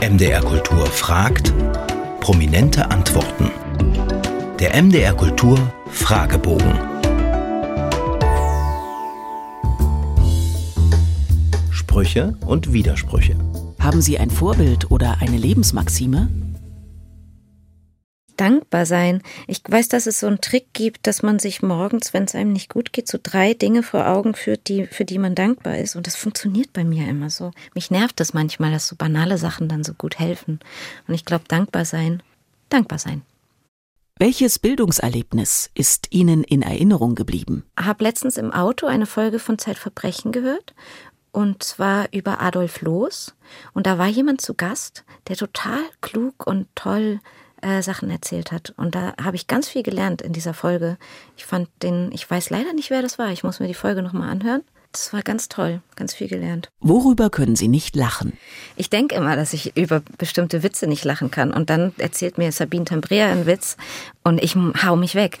MDR Kultur fragt, prominente Antworten. Der MDR Kultur Fragebogen. Sprüche und Widersprüche. Haben Sie ein Vorbild oder eine Lebensmaxime? Dankbar sein. Ich weiß, dass es so einen Trick gibt, dass man sich morgens, wenn es einem nicht gut geht, so drei Dinge vor Augen führt, die, für die man dankbar ist. Und das funktioniert bei mir immer so. Mich nervt das manchmal, dass so banale Sachen dann so gut helfen. Und ich glaube, dankbar sein, dankbar sein. Welches Bildungserlebnis ist Ihnen in Erinnerung geblieben? Ich habe letztens im Auto eine Folge von Zeitverbrechen gehört und zwar über Adolf Loos. Und da war jemand zu Gast, der total klug und toll äh, Sachen erzählt hat. Und da habe ich ganz viel gelernt in dieser Folge. Ich fand den, ich weiß leider nicht, wer das war. Ich muss mir die Folge nochmal anhören. Das war ganz toll, ganz viel gelernt. Worüber können Sie nicht lachen? Ich denke immer, dass ich über bestimmte Witze nicht lachen kann. Und dann erzählt mir Sabine Tambrea einen Witz und ich hau mich weg.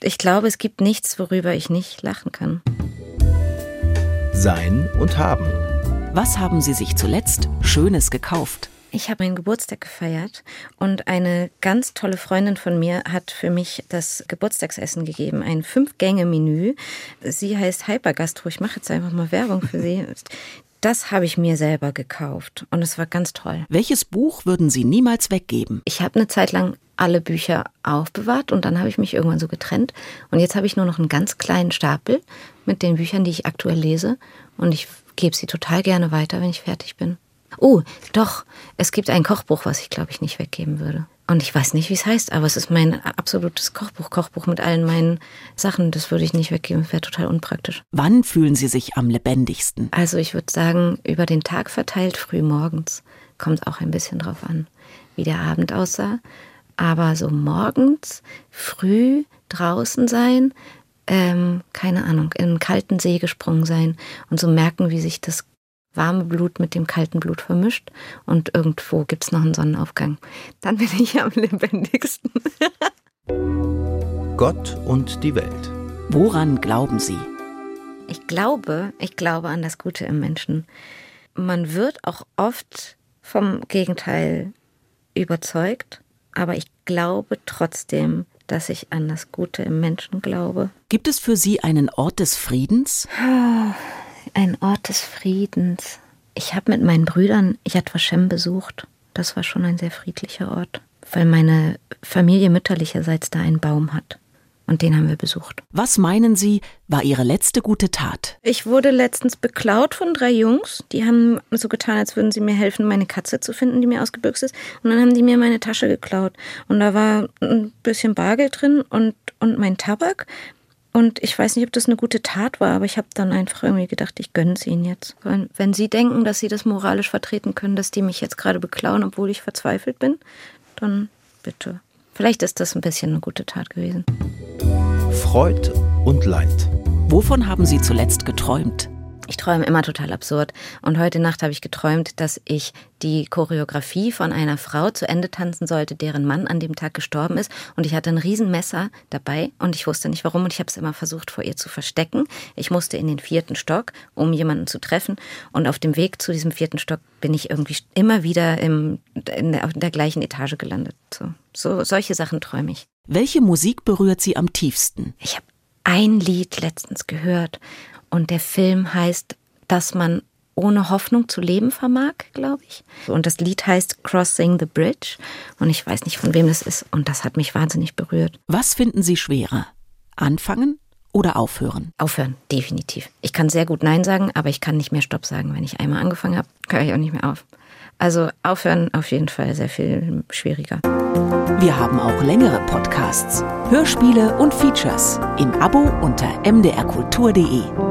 Ich glaube, es gibt nichts, worüber ich nicht lachen kann. Sein und haben. Was haben Sie sich zuletzt Schönes gekauft? Ich habe meinen Geburtstag gefeiert und eine ganz tolle Freundin von mir hat für mich das Geburtstagsessen gegeben, ein Fünf-Gänge-Menü. Sie heißt Hypergastro. Ich mache jetzt einfach mal Werbung für sie. Das habe ich mir selber gekauft und es war ganz toll. Welches Buch würden Sie niemals weggeben? Ich habe eine Zeit lang alle Bücher aufbewahrt und dann habe ich mich irgendwann so getrennt und jetzt habe ich nur noch einen ganz kleinen Stapel mit den Büchern, die ich aktuell lese und ich gebe sie total gerne weiter, wenn ich fertig bin. Oh, doch, es gibt ein Kochbuch, was ich glaube ich nicht weggeben würde. Und ich weiß nicht, wie es heißt, aber es ist mein absolutes Kochbuch. Kochbuch mit allen meinen Sachen. Das würde ich nicht weggeben. Das wäre total unpraktisch. Wann fühlen Sie sich am lebendigsten? Also ich würde sagen, über den Tag verteilt, früh morgens. Kommt auch ein bisschen drauf an, wie der Abend aussah. Aber so morgens, früh draußen sein, ähm, keine Ahnung, in einen kalten See gesprungen sein und so merken, wie sich das warme Blut mit dem kalten Blut vermischt und irgendwo gibt es noch einen Sonnenaufgang. Dann bin ich am lebendigsten. Gott und die Welt. Woran glauben Sie? Ich glaube, ich glaube an das Gute im Menschen. Man wird auch oft vom Gegenteil überzeugt, aber ich glaube trotzdem, dass ich an das Gute im Menschen glaube. Gibt es für Sie einen Ort des Friedens? ein Ort des Friedens. Ich habe mit meinen Brüdern Yad Vashem besucht. Das war schon ein sehr friedlicher Ort, weil meine Familie mütterlicherseits da einen Baum hat. Und den haben wir besucht. Was meinen Sie, war Ihre letzte gute Tat? Ich wurde letztens beklaut von drei Jungs. Die haben so getan, als würden sie mir helfen, meine Katze zu finden, die mir ausgebüxt ist. Und dann haben die mir meine Tasche geklaut. Und da war ein bisschen Bargeld drin und, und mein Tabak. Und ich weiß nicht, ob das eine gute Tat war, aber ich habe dann einfach irgendwie gedacht, ich gönne es ihnen jetzt. Wenn, wenn sie denken, dass sie das moralisch vertreten können, dass die mich jetzt gerade beklauen, obwohl ich verzweifelt bin, dann bitte. Vielleicht ist das ein bisschen eine gute Tat gewesen. Freud und Leid. Wovon haben Sie zuletzt geträumt? Ich träume immer total absurd. Und heute Nacht habe ich geträumt, dass ich die Choreografie von einer Frau zu Ende tanzen sollte, deren Mann an dem Tag gestorben ist. Und ich hatte ein Riesenmesser dabei und ich wusste nicht warum. Und ich habe es immer versucht, vor ihr zu verstecken. Ich musste in den vierten Stock, um jemanden zu treffen. Und auf dem Weg zu diesem vierten Stock bin ich irgendwie immer wieder im, in, der, in der gleichen Etage gelandet. So, so solche Sachen träume ich. Welche Musik berührt Sie am tiefsten? Ich habe ein Lied letztens gehört und der Film heißt, dass man ohne Hoffnung zu leben vermag, glaube ich. Und das Lied heißt Crossing the Bridge. Und ich weiß nicht, von wem das ist. Und das hat mich wahnsinnig berührt. Was finden Sie schwerer? Anfangen oder aufhören? Aufhören, definitiv. Ich kann sehr gut Nein sagen, aber ich kann nicht mehr Stopp sagen. Wenn ich einmal angefangen habe, höre ich auch nicht mehr auf. Also aufhören auf jeden Fall sehr viel schwieriger. Wir haben auch längere Podcasts, Hörspiele und Features im Abo unter mdrkultur.de.